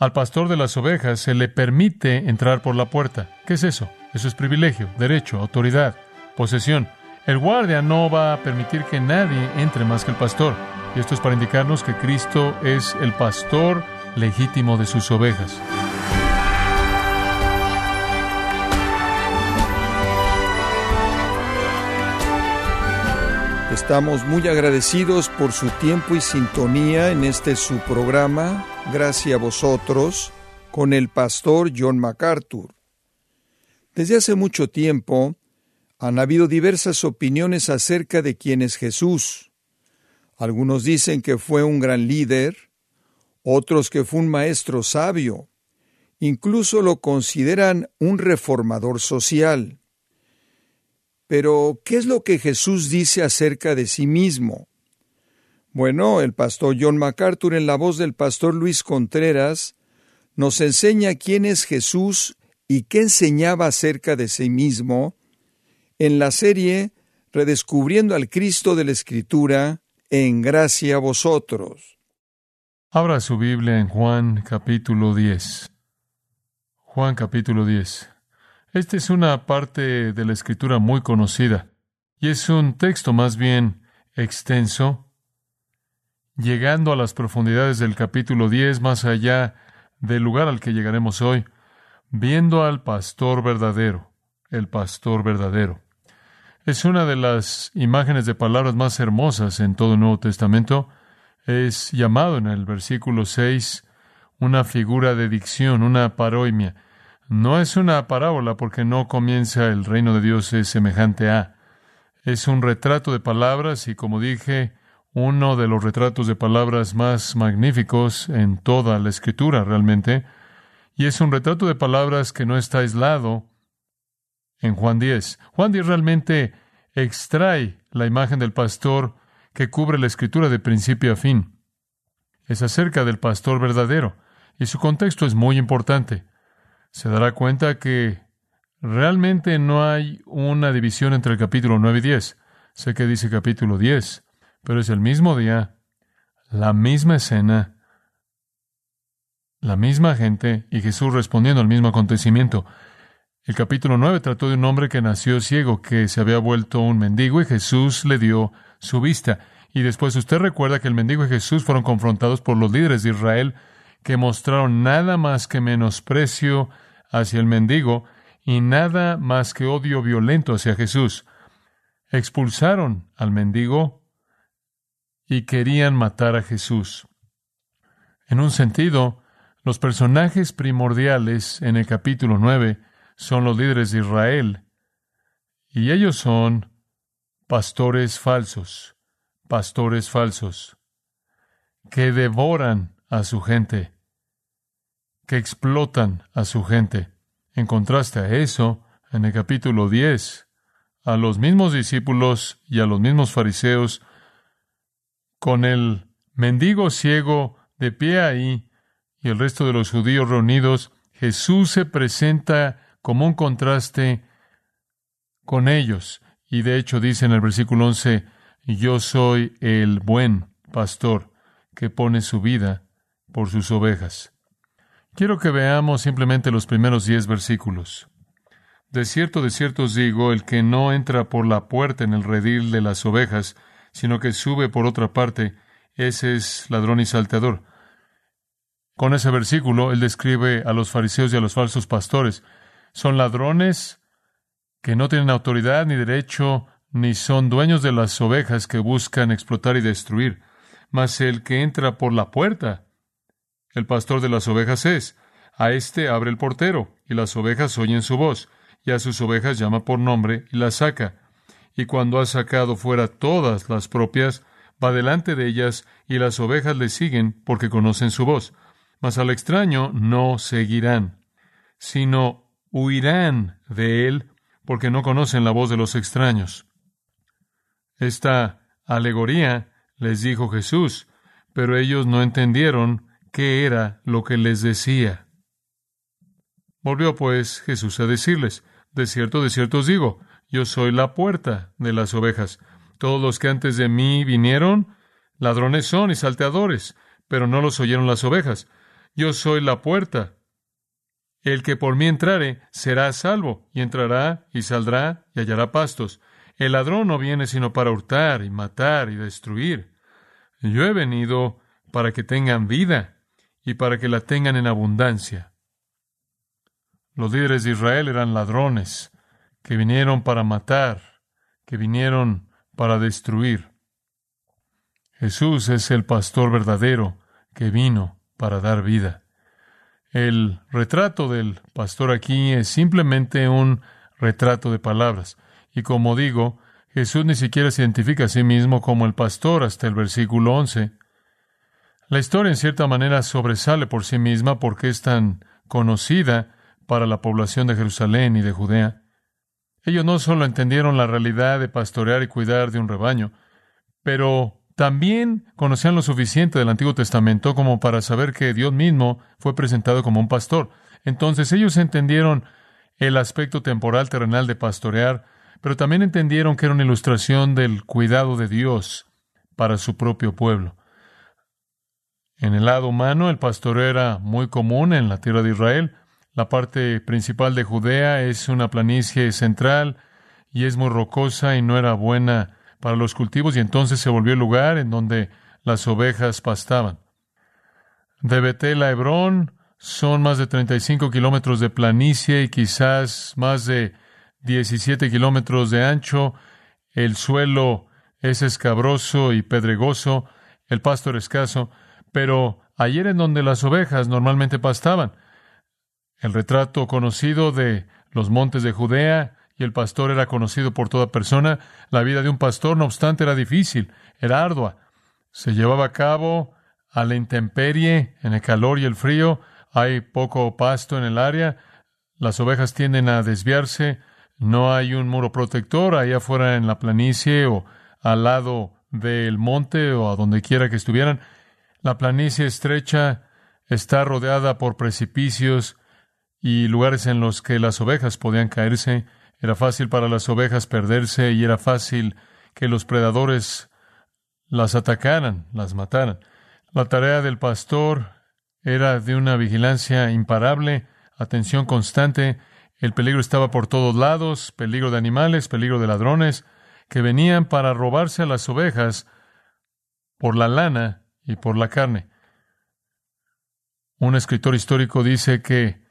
Al pastor de las ovejas se le permite entrar por la puerta. ¿Qué es eso? Eso es privilegio, derecho, autoridad, posesión. El guardia no va a permitir que nadie entre más que el pastor. Y esto es para indicarnos que Cristo es el pastor legítimo de sus ovejas. Estamos muy agradecidos por su tiempo y sintonía en este su programa, Gracias a vosotros, con el pastor John MacArthur. Desde hace mucho tiempo han habido diversas opiniones acerca de quién es Jesús. Algunos dicen que fue un gran líder, otros que fue un maestro sabio, incluso lo consideran un reformador social. Pero, ¿qué es lo que Jesús dice acerca de sí mismo? Bueno, el pastor John MacArthur en la voz del pastor Luis Contreras nos enseña quién es Jesús y qué enseñaba acerca de sí mismo en la serie Redescubriendo al Cristo de la Escritura, en gracia a vosotros. Abra su Biblia en Juan capítulo 10. Juan capítulo 10. Esta es una parte de la escritura muy conocida y es un texto más bien extenso, llegando a las profundidades del capítulo 10, más allá del lugar al que llegaremos hoy, viendo al pastor verdadero, el pastor verdadero. Es una de las imágenes de palabras más hermosas en todo el Nuevo Testamento. Es llamado en el versículo 6 una figura de dicción, una paroimia no es una parábola porque no comienza el reino de Dios es semejante a. Es un retrato de palabras y como dije, uno de los retratos de palabras más magníficos en toda la escritura realmente. Y es un retrato de palabras que no está aislado en Juan 10. Juan 10 realmente extrae la imagen del pastor que cubre la escritura de principio a fin. Es acerca del pastor verdadero y su contexto es muy importante se dará cuenta que realmente no hay una división entre el capítulo 9 y 10. Sé que dice capítulo 10, pero es el mismo día, la misma escena, la misma gente y Jesús respondiendo al mismo acontecimiento. El capítulo 9 trató de un hombre que nació ciego, que se había vuelto un mendigo y Jesús le dio su vista. Y después usted recuerda que el mendigo y Jesús fueron confrontados por los líderes de Israel que mostraron nada más que menosprecio hacia el mendigo y nada más que odio violento hacia Jesús. Expulsaron al mendigo y querían matar a Jesús. En un sentido, los personajes primordiales en el capítulo 9 son los líderes de Israel, y ellos son pastores falsos, pastores falsos, que devoran a su gente, que explotan a su gente. En contraste a eso, en el capítulo 10, a los mismos discípulos y a los mismos fariseos, con el mendigo ciego de pie ahí y el resto de los judíos reunidos, Jesús se presenta como un contraste con ellos. Y de hecho dice en el versículo 11, yo soy el buen pastor que pone su vida por sus ovejas. Quiero que veamos simplemente los primeros diez versículos. De cierto, de cierto os digo, el que no entra por la puerta en el redil de las ovejas, sino que sube por otra parte, ese es ladrón y salteador. Con ese versículo, él describe a los fariseos y a los falsos pastores. Son ladrones que no tienen autoridad ni derecho, ni son dueños de las ovejas que buscan explotar y destruir. Mas el que entra por la puerta, el pastor de las ovejas es. A éste abre el portero, y las ovejas oyen su voz, y a sus ovejas llama por nombre y las saca. Y cuando ha sacado fuera todas las propias, va delante de ellas, y las ovejas le siguen porque conocen su voz. Mas al extraño no seguirán, sino huirán de él porque no conocen la voz de los extraños. Esta alegoría les dijo Jesús, pero ellos no entendieron qué era lo que les decía. Volvió pues Jesús a decirles, De cierto, de cierto os digo, yo soy la puerta de las ovejas. Todos los que antes de mí vinieron, ladrones son y salteadores, pero no los oyeron las ovejas. yo soy la puerta. El que por mí entrare será salvo, y entrará y saldrá y hallará pastos. El ladrón no viene sino para hurtar y matar y destruir. Yo he venido para que tengan vida y para que la tengan en abundancia. Los líderes de Israel eran ladrones que vinieron para matar, que vinieron para destruir. Jesús es el pastor verdadero que vino para dar vida. El retrato del pastor aquí es simplemente un retrato de palabras. Y como digo, Jesús ni siquiera se identifica a sí mismo como el pastor hasta el versículo 11. La historia en cierta manera sobresale por sí misma porque es tan conocida para la población de Jerusalén y de Judea. Ellos no solo entendieron la realidad de pastorear y cuidar de un rebaño, pero también conocían lo suficiente del Antiguo Testamento como para saber que Dios mismo fue presentado como un pastor. Entonces ellos entendieron el aspecto temporal terrenal de pastorear, pero también entendieron que era una ilustración del cuidado de Dios para su propio pueblo. En el lado humano, el pastoreo era muy común en la tierra de Israel. La parte principal de Judea es una planicie central y es muy rocosa y no era buena para los cultivos y entonces se volvió el lugar en donde las ovejas pastaban. De Betel a Hebrón son más de 35 kilómetros de planicie y quizás más de 17 kilómetros de ancho. El suelo es escabroso y pedregoso, el pasto era escaso pero ayer en donde las ovejas normalmente pastaban. El retrato conocido de los montes de Judea y el pastor era conocido por toda persona. La vida de un pastor, no obstante, era difícil, era ardua. Se llevaba a cabo a la intemperie, en el calor y el frío. Hay poco pasto en el área. Las ovejas tienden a desviarse. No hay un muro protector ahí afuera en la planicie o al lado del monte o a donde quiera que estuvieran. La planicie estrecha está rodeada por precipicios y lugares en los que las ovejas podían caerse. Era fácil para las ovejas perderse y era fácil que los predadores las atacaran, las mataran. La tarea del pastor era de una vigilancia imparable, atención constante. El peligro estaba por todos lados, peligro de animales, peligro de ladrones, que venían para robarse a las ovejas por la lana y por la carne. Un escritor histórico dice que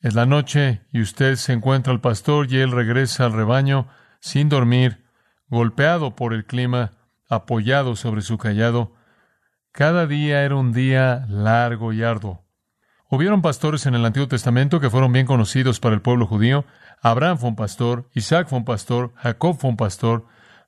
es la noche y usted se encuentra al pastor y él regresa al rebaño sin dormir, golpeado por el clima, apoyado sobre su callado. Cada día era un día largo y arduo. Hubieron pastores en el Antiguo Testamento que fueron bien conocidos para el pueblo judío. Abraham fue un pastor, Isaac fue un pastor, Jacob fue un pastor,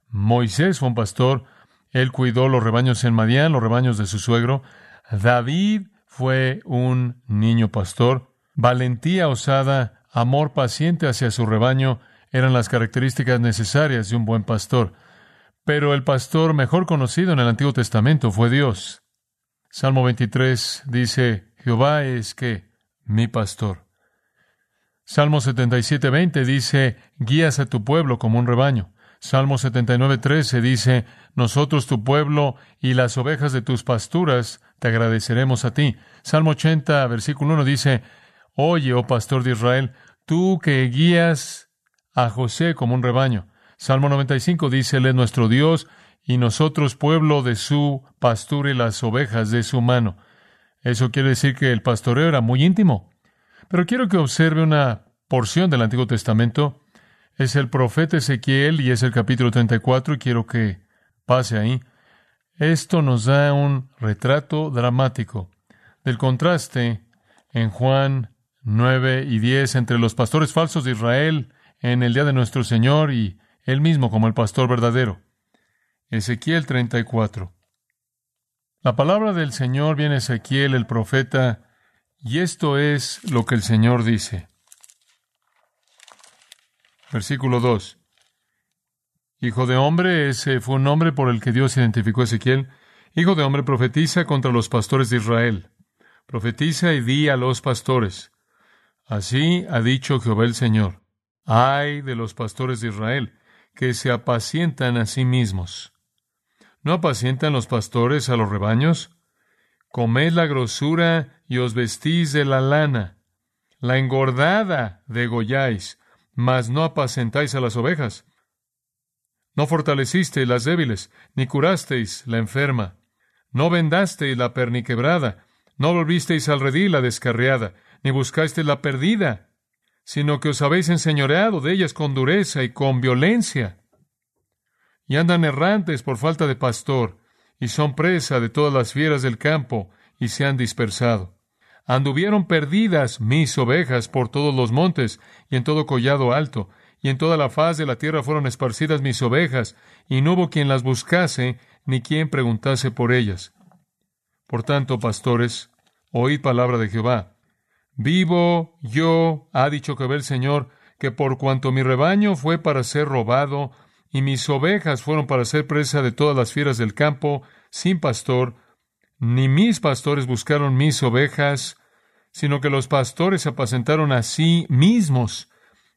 Moisés fue un pastor, él cuidó los rebaños en Madián, los rebaños de su suegro. David fue un niño pastor. Valentía osada, amor paciente hacia su rebaño eran las características necesarias de un buen pastor. Pero el pastor mejor conocido en el Antiguo Testamento fue Dios. Salmo 23 dice, Jehová es que mi pastor. Salmo 77, 20 dice, guías a tu pueblo como un rebaño. Salmo 79, 13 dice, nosotros tu pueblo y las ovejas de tus pasturas te agradeceremos a ti. Salmo 80, versículo 1 dice, Oye, oh pastor de Israel, tú que guías a José como un rebaño. Salmo 95 dice, Él es nuestro Dios y nosotros pueblo de su pastura y las ovejas de su mano. Eso quiere decir que el pastoreo era muy íntimo. Pero quiero que observe una porción del Antiguo Testamento. Es el profeta Ezequiel y es el capítulo 34 y quiero que pase ahí. Esto nos da un retrato dramático del contraste en Juan 9 y 10 entre los pastores falsos de Israel en el día de nuestro Señor y él mismo como el pastor verdadero. Ezequiel 34. La palabra del Señor viene a Ezequiel el profeta y esto es lo que el Señor dice. Versículo 2. Hijo de hombre, ese fue un nombre por el que Dios identificó a Ezequiel. Hijo de hombre, profetiza contra los pastores de Israel. Profetiza y di a los pastores. Así ha dicho Jehová el Señor. Ay de los pastores de Israel, que se apacientan a sí mismos. ¿No apacientan los pastores a los rebaños? Comed la grosura y os vestís de la lana. La engordada degolláis, mas no apacentáis a las ovejas. No fortalecisteis las débiles, ni curasteis la enferma. No vendasteis la perniquebrada, no volvisteis al redil la descarriada, ni buscasteis la perdida, sino que os habéis enseñoreado de ellas con dureza y con violencia. Y andan errantes por falta de pastor, y son presa de todas las fieras del campo, y se han dispersado. Anduvieron perdidas mis ovejas por todos los montes, y en todo collado alto, y en toda la faz de la tierra fueron esparcidas mis ovejas, y no hubo quien las buscase, ni quien preguntase por ellas. Por tanto, pastores, oíd palabra de Jehová. Vivo yo, ha dicho Jehová el Señor, que por cuanto mi rebaño fue para ser robado, y mis ovejas fueron para ser presa de todas las fieras del campo, sin pastor, ni mis pastores buscaron mis ovejas, sino que los pastores apacentaron a sí mismos,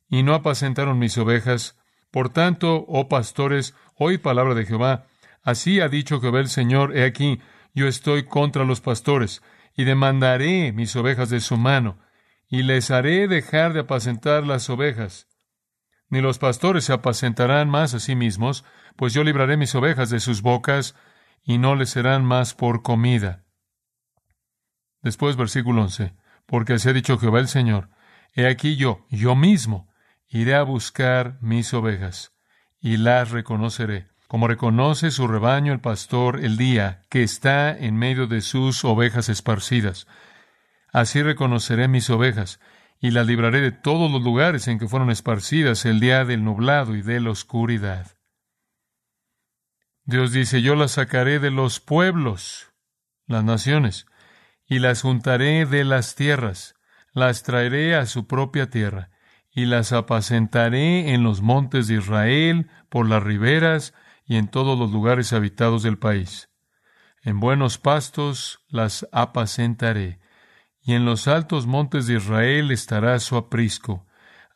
y no apacentaron mis ovejas. Por tanto, oh pastores, oíd palabra de Jehová. Así ha dicho Jehová el Señor, he aquí, yo estoy contra los pastores, y demandaré mis ovejas de su mano, y les haré dejar de apacentar las ovejas. Ni los pastores se apacentarán más a sí mismos, pues yo libraré mis ovejas de sus bocas, y no les serán más por comida. Después, versículo 11, porque así ha dicho Jehová el Señor, he aquí yo, yo mismo, iré a buscar mis ovejas, y las reconoceré, como reconoce su rebaño el pastor el día que está en medio de sus ovejas esparcidas. Así reconoceré mis ovejas, y las libraré de todos los lugares en que fueron esparcidas el día del nublado y de la oscuridad. Dios dice, yo las sacaré de los pueblos, las naciones, y las juntaré de las tierras, las traeré a su propia tierra, y las apacentaré en los montes de Israel, por las riberas y en todos los lugares habitados del país. En buenos pastos las apacentaré, y en los altos montes de Israel estará su aprisco.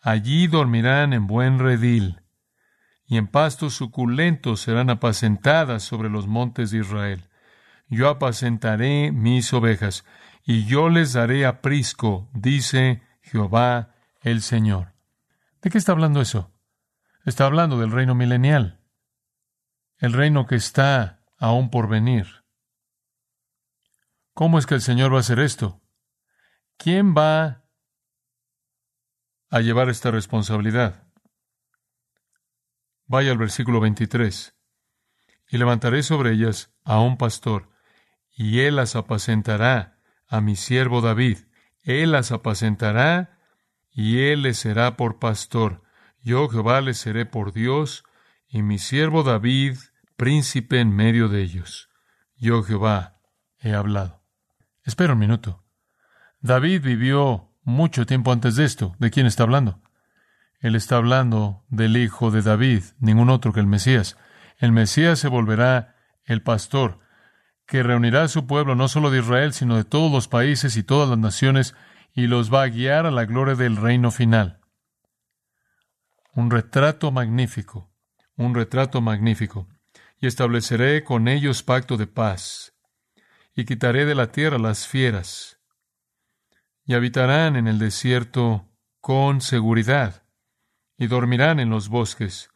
Allí dormirán en buen redil, y en pastos suculentos serán apacentadas sobre los montes de Israel. Yo apacentaré mis ovejas, y yo les daré aprisco, dice Jehová el Señor. ¿De qué está hablando eso? Está hablando del reino milenial, el reino que está aún por venir. ¿Cómo es que el Señor va a hacer esto? ¿Quién va a llevar esta responsabilidad? Vaya al versículo 23. Y levantaré sobre ellas a un pastor, y él las apacentará a mi siervo David. Él las apacentará, y él les será por pastor. Yo Jehová les seré por Dios, y mi siervo David príncipe en medio de ellos. Yo Jehová he hablado. Espera un minuto. David vivió mucho tiempo antes de esto. ¿De quién está hablando? Él está hablando del hijo de David, ningún otro que el Mesías. El Mesías se volverá el pastor, que reunirá a su pueblo no solo de Israel, sino de todos los países y todas las naciones, y los va a guiar a la gloria del reino final. Un retrato magnífico, un retrato magnífico. Y estableceré con ellos pacto de paz, y quitaré de la tierra las fieras, y habitarán en el desierto con seguridad, y dormirán en los bosques.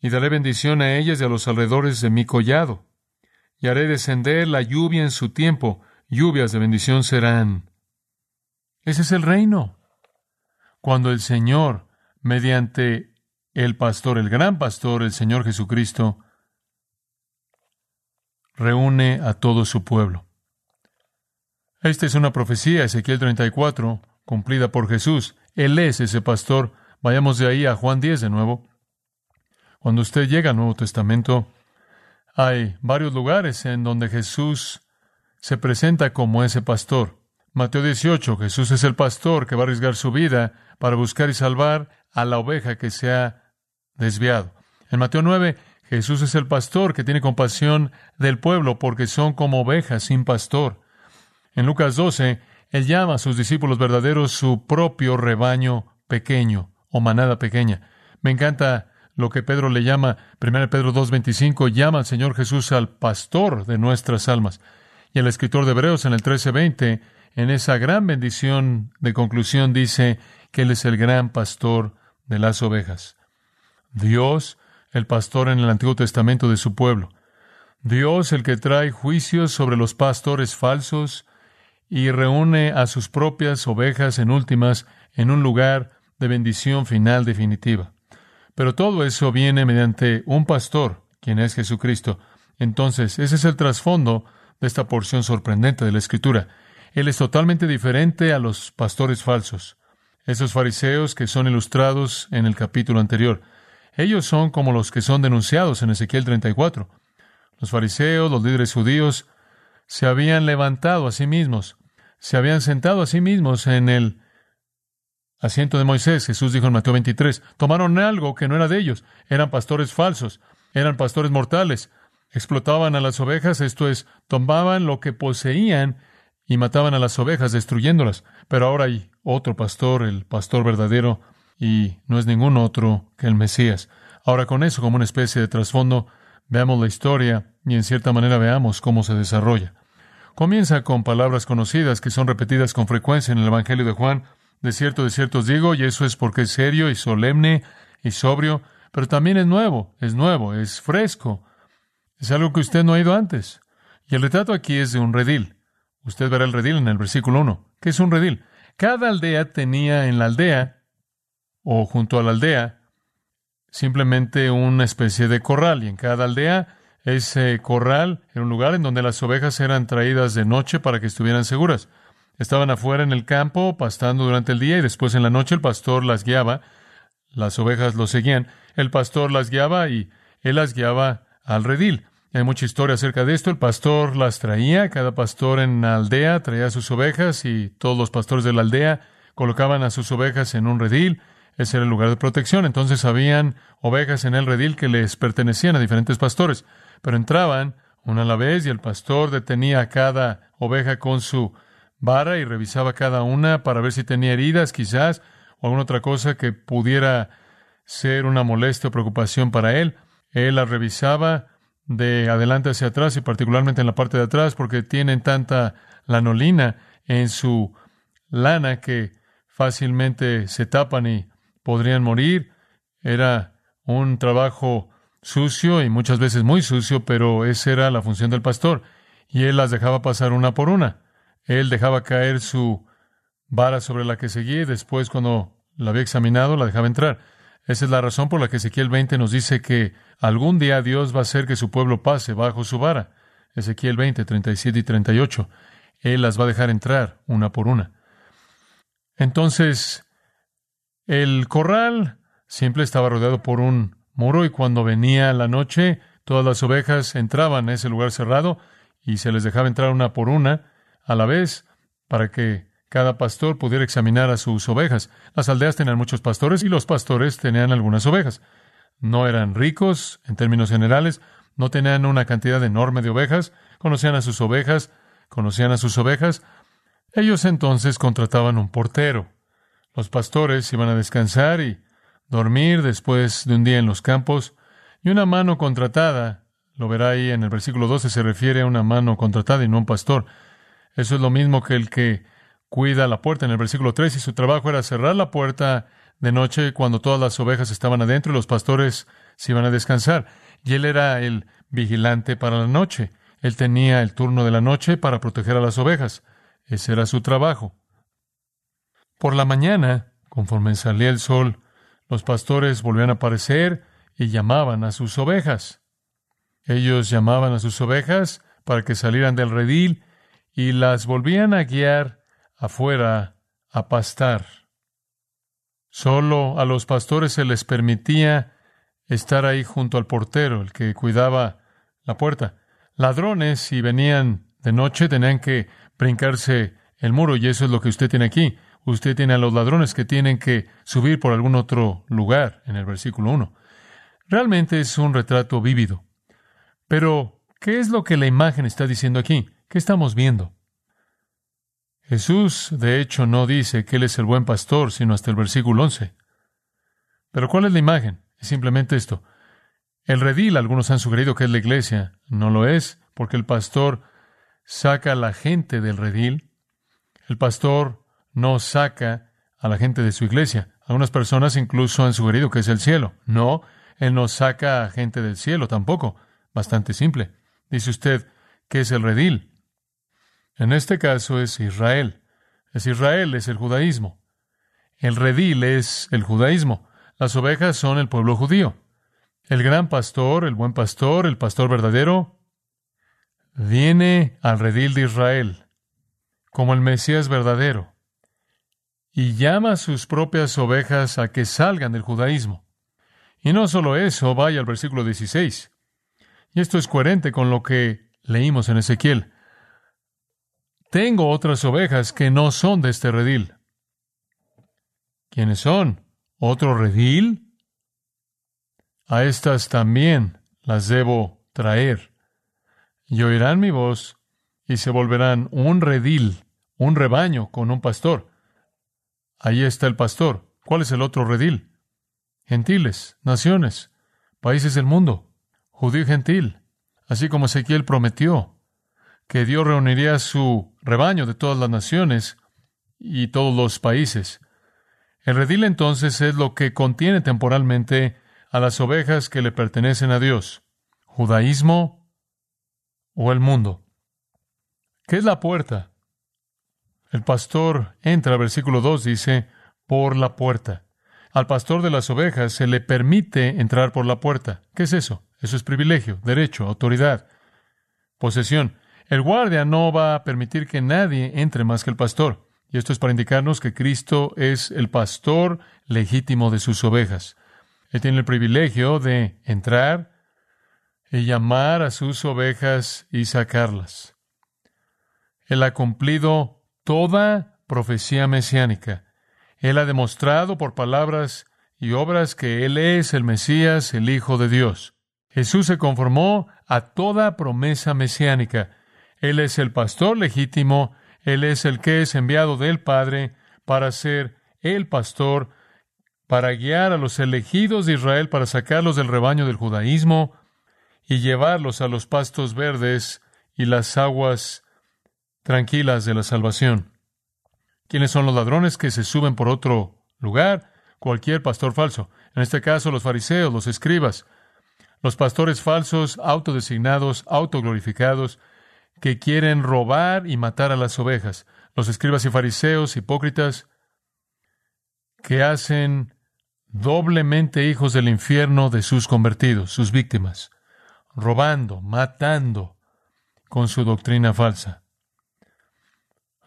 Y daré bendición a ellas y a los alrededores de mi collado, y haré descender la lluvia en su tiempo, lluvias de bendición serán. Ese es el reino. Cuando el Señor, mediante el pastor, el gran pastor, el Señor Jesucristo, reúne a todo su pueblo. Esta es una profecía, Ezequiel 34, cumplida por Jesús. Él es ese pastor. Vayamos de ahí a Juan 10 de nuevo. Cuando usted llega al Nuevo Testamento, hay varios lugares en donde Jesús se presenta como ese pastor. Mateo 18, Jesús es el pastor que va a arriesgar su vida para buscar y salvar a la oveja que se ha desviado. En Mateo 9, Jesús es el pastor que tiene compasión del pueblo porque son como ovejas sin pastor. En Lucas 12, Él llama a sus discípulos verdaderos su propio rebaño pequeño o manada pequeña. Me encanta lo que Pedro le llama, 1 Pedro 2.25, llama al Señor Jesús al pastor de nuestras almas. Y el escritor de Hebreos en el 13:20, en esa gran bendición de conclusión, dice que Él es el gran pastor de las ovejas. Dios, el pastor en el Antiguo Testamento de su pueblo. Dios, el que trae juicios sobre los pastores falsos y reúne a sus propias ovejas en últimas en un lugar de bendición final definitiva. Pero todo eso viene mediante un pastor, quien es Jesucristo. Entonces, ese es el trasfondo de esta porción sorprendente de la Escritura. Él es totalmente diferente a los pastores falsos, esos fariseos que son ilustrados en el capítulo anterior. Ellos son como los que son denunciados en Ezequiel 34. Los fariseos, los líderes judíos, se habían levantado a sí mismos, se habían sentado a sí mismos en el asiento de Moisés. Jesús dijo en Mateo 23, tomaron algo que no era de ellos, eran pastores falsos, eran pastores mortales, explotaban a las ovejas, esto es, tomaban lo que poseían y mataban a las ovejas, destruyéndolas. Pero ahora hay otro pastor, el pastor verdadero, y no es ningún otro que el Mesías. Ahora con eso como una especie de trasfondo, veamos la historia y en cierta manera veamos cómo se desarrolla. Comienza con palabras conocidas que son repetidas con frecuencia en el Evangelio de Juan. De cierto, de cierto os digo, y eso es porque es serio y solemne y sobrio, pero también es nuevo, es nuevo, es fresco. Es algo que usted no ha oído antes. Y el retrato aquí es de un redil. Usted verá el redil en el versículo 1. ¿Qué es un redil? Cada aldea tenía en la aldea, o junto a la aldea, simplemente una especie de corral, y en cada aldea ese corral era un lugar en donde las ovejas eran traídas de noche para que estuvieran seguras. Estaban afuera en el campo, pastando durante el día y después en la noche el pastor las guiaba. Las ovejas lo seguían. El pastor las guiaba y él las guiaba al redil. Hay mucha historia acerca de esto. El pastor las traía, cada pastor en la aldea traía sus ovejas y todos los pastores de la aldea colocaban a sus ovejas en un redil. Ese era el lugar de protección. Entonces habían ovejas en el redil que les pertenecían a diferentes pastores pero entraban una a la vez y el pastor detenía a cada oveja con su vara y revisaba cada una para ver si tenía heridas quizás o alguna otra cosa que pudiera ser una molestia o preocupación para él. Él las revisaba de adelante hacia atrás y particularmente en la parte de atrás porque tienen tanta lanolina en su lana que fácilmente se tapan y podrían morir. Era un trabajo sucio y muchas veces muy sucio, pero esa era la función del pastor. Y él las dejaba pasar una por una. Él dejaba caer su vara sobre la que seguía y después cuando la había examinado la dejaba entrar. Esa es la razón por la que Ezequiel 20 nos dice que algún día Dios va a hacer que su pueblo pase bajo su vara. Ezequiel 20, 37 y 38. Él las va a dejar entrar una por una. Entonces, el corral siempre estaba rodeado por un muro y cuando venía la noche, todas las ovejas entraban a ese lugar cerrado y se les dejaba entrar una por una a la vez para que cada pastor pudiera examinar a sus ovejas. Las aldeas tenían muchos pastores y los pastores tenían algunas ovejas. No eran ricos en términos generales, no tenían una cantidad enorme de ovejas, conocían a sus ovejas, conocían a sus ovejas. Ellos entonces contrataban un portero. Los pastores iban a descansar y dormir después de un día en los campos, y una mano contratada, lo verá ahí en el versículo 12, se refiere a una mano contratada y no a un pastor. Eso es lo mismo que el que cuida la puerta en el versículo 3, y su trabajo era cerrar la puerta de noche cuando todas las ovejas estaban adentro y los pastores se iban a descansar. Y él era el vigilante para la noche. Él tenía el turno de la noche para proteger a las ovejas. Ese era su trabajo. Por la mañana, conforme salía el sol, los pastores volvían a aparecer y llamaban a sus ovejas. Ellos llamaban a sus ovejas para que salieran del redil y las volvían a guiar afuera a pastar. Solo a los pastores se les permitía estar ahí junto al portero, el que cuidaba la puerta. Ladrones, si venían de noche, tenían que brincarse el muro, y eso es lo que usted tiene aquí. Usted tiene a los ladrones que tienen que subir por algún otro lugar en el versículo 1. Realmente es un retrato vívido. Pero, ¿qué es lo que la imagen está diciendo aquí? ¿Qué estamos viendo? Jesús, de hecho, no dice que Él es el buen pastor, sino hasta el versículo 11. Pero ¿cuál es la imagen? Es simplemente esto. El redil, algunos han sugerido que es la iglesia. No lo es, porque el pastor saca a la gente del redil. El pastor no saca a la gente de su iglesia. Algunas personas incluso han sugerido que es el cielo. No, él no saca a gente del cielo tampoco. Bastante simple. Dice usted, ¿qué es el redil? En este caso es Israel. Es Israel, es el judaísmo. El redil es el judaísmo. Las ovejas son el pueblo judío. El gran pastor, el buen pastor, el pastor verdadero, viene al redil de Israel como el Mesías verdadero y llama a sus propias ovejas a que salgan del judaísmo. Y no solo eso, vaya al versículo 16. Y esto es coherente con lo que leímos en Ezequiel. Tengo otras ovejas que no son de este redil. ¿Quiénes son? ¿Otro redil? A estas también las debo traer. Y oirán mi voz y se volverán un redil, un rebaño con un pastor. Ahí está el pastor. ¿Cuál es el otro redil? Gentiles, naciones, países del mundo, judío gentil, así como Ezequiel prometió que Dios reuniría su rebaño de todas las naciones y todos los países. El redil entonces es lo que contiene temporalmente a las ovejas que le pertenecen a Dios, judaísmo o el mundo. ¿Qué es la puerta? El pastor entra, versículo 2 dice, por la puerta. Al pastor de las ovejas se le permite entrar por la puerta. ¿Qué es eso? Eso es privilegio, derecho, autoridad, posesión. El guardia no va a permitir que nadie entre más que el pastor. Y esto es para indicarnos que Cristo es el pastor legítimo de sus ovejas. Él tiene el privilegio de entrar y llamar a sus ovejas y sacarlas. Él ha cumplido toda profecía mesiánica. Él ha demostrado por palabras y obras que Él es el Mesías, el Hijo de Dios. Jesús se conformó a toda promesa mesiánica. Él es el pastor legítimo él es el que es enviado del Padre para ser el pastor, para guiar a los elegidos de Israel, para sacarlos del rebaño del judaísmo y llevarlos a los pastos verdes y las aguas tranquilas de la salvación. ¿Quiénes son los ladrones que se suben por otro lugar? Cualquier pastor falso. En este caso, los fariseos, los escribas, los pastores falsos, autodesignados, autoglorificados, que quieren robar y matar a las ovejas, los escribas y fariseos hipócritas que hacen doblemente hijos del infierno de sus convertidos, sus víctimas, robando, matando con su doctrina falsa.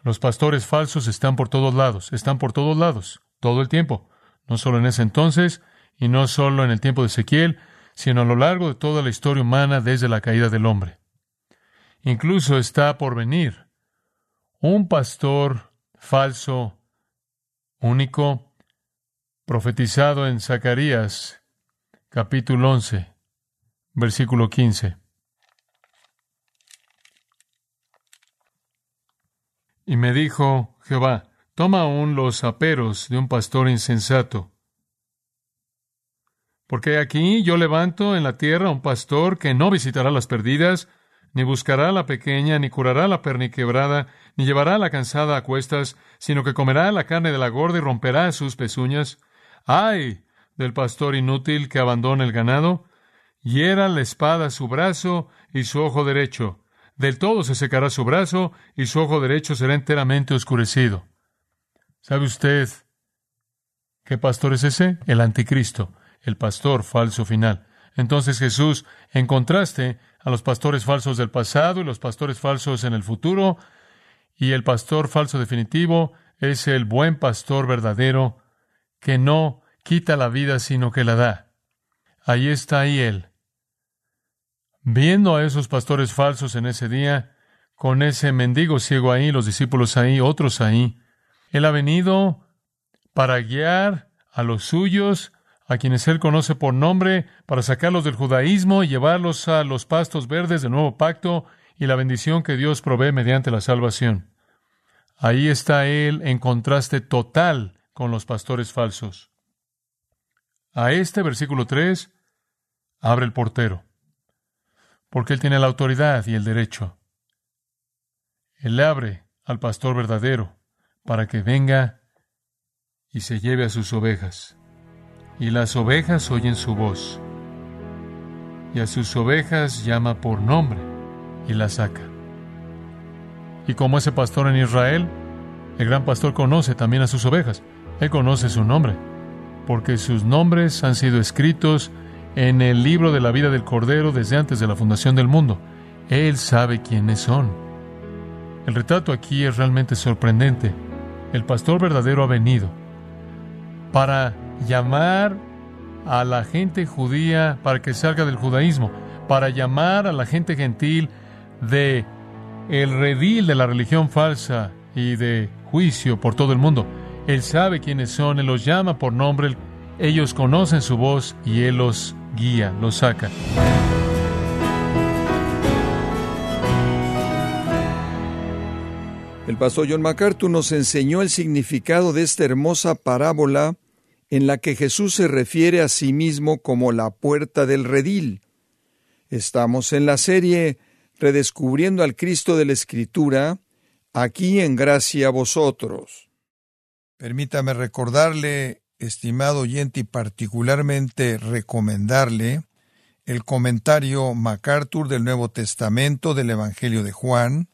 Los pastores falsos están por todos lados, están por todos lados, todo el tiempo, no solo en ese entonces y no solo en el tiempo de Ezequiel, sino a lo largo de toda la historia humana desde la caída del hombre. Incluso está por venir un pastor falso, único, profetizado en Zacarías capítulo 11, versículo 15. Y me dijo Jehová, toma aún los aperos de un pastor insensato. Porque aquí yo levanto en la tierra un pastor que no visitará las perdidas, ni buscará la pequeña, ni curará la perniquebrada, ni llevará la cansada a cuestas, sino que comerá la carne de la gorda y romperá sus pezuñas. ¡Ay! del pastor inútil que abandona el ganado. Hiera la espada su brazo y su ojo derecho. Del todo se secará su brazo y su ojo derecho será enteramente oscurecido. ¿Sabe usted qué pastor es ese? El anticristo, el pastor falso final. Entonces Jesús, en contraste a los pastores falsos del pasado y los pastores falsos en el futuro, y el pastor falso definitivo es el buen pastor verdadero que no quita la vida sino que la da. Ahí está ahí él. Viendo a esos pastores falsos en ese día, con ese mendigo ciego ahí, los discípulos ahí, otros ahí, él ha venido para guiar a los suyos a quienes Él conoce por nombre, para sacarlos del judaísmo y llevarlos a los pastos verdes del nuevo pacto y la bendición que Dios provee mediante la salvación. Ahí está Él en contraste total con los pastores falsos. A este versículo 3 abre el portero, porque Él tiene la autoridad y el derecho. Él abre al pastor verdadero para que venga y se lleve a sus ovejas. Y las ovejas oyen su voz. Y a sus ovejas llama por nombre y las saca. Y como ese pastor en Israel, el gran pastor conoce también a sus ovejas. Él conoce su nombre, porque sus nombres han sido escritos en el libro de la vida del Cordero desde antes de la fundación del mundo. Él sabe quiénes son. El retrato aquí es realmente sorprendente. El pastor verdadero ha venido para llamar a la gente judía para que salga del judaísmo, para llamar a la gente gentil de el redil de la religión falsa y de juicio por todo el mundo. Él sabe quiénes son, Él los llama por nombre, ellos conocen su voz y Él los guía, los saca. El pastor John MacArthur nos enseñó el significado de esta hermosa parábola en la que Jesús se refiere a sí mismo como la puerta del redil. Estamos en la serie Redescubriendo al Cristo de la Escritura, aquí en gracia a vosotros. Permítame recordarle, estimado oyente, y particularmente recomendarle el comentario MacArthur del Nuevo Testamento del Evangelio de Juan,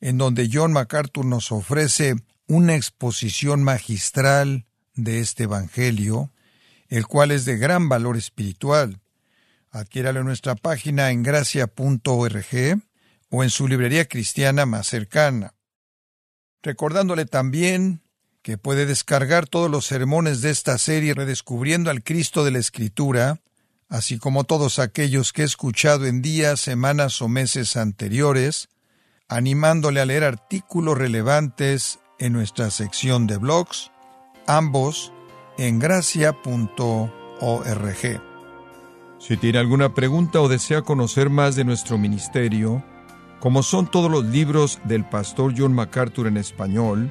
en donde John MacArthur nos ofrece una exposición magistral de este Evangelio, el cual es de gran valor espiritual. Adquiéralo en nuestra página en gracia.org o en su librería cristiana más cercana. Recordándole también que puede descargar todos los sermones de esta serie redescubriendo al Cristo de la Escritura, así como todos aquellos que he escuchado en días, semanas o meses anteriores, animándole a leer artículos relevantes en nuestra sección de blogs, ambos en gracia.org. Si tiene alguna pregunta o desea conocer más de nuestro ministerio, como son todos los libros del pastor John MacArthur en español,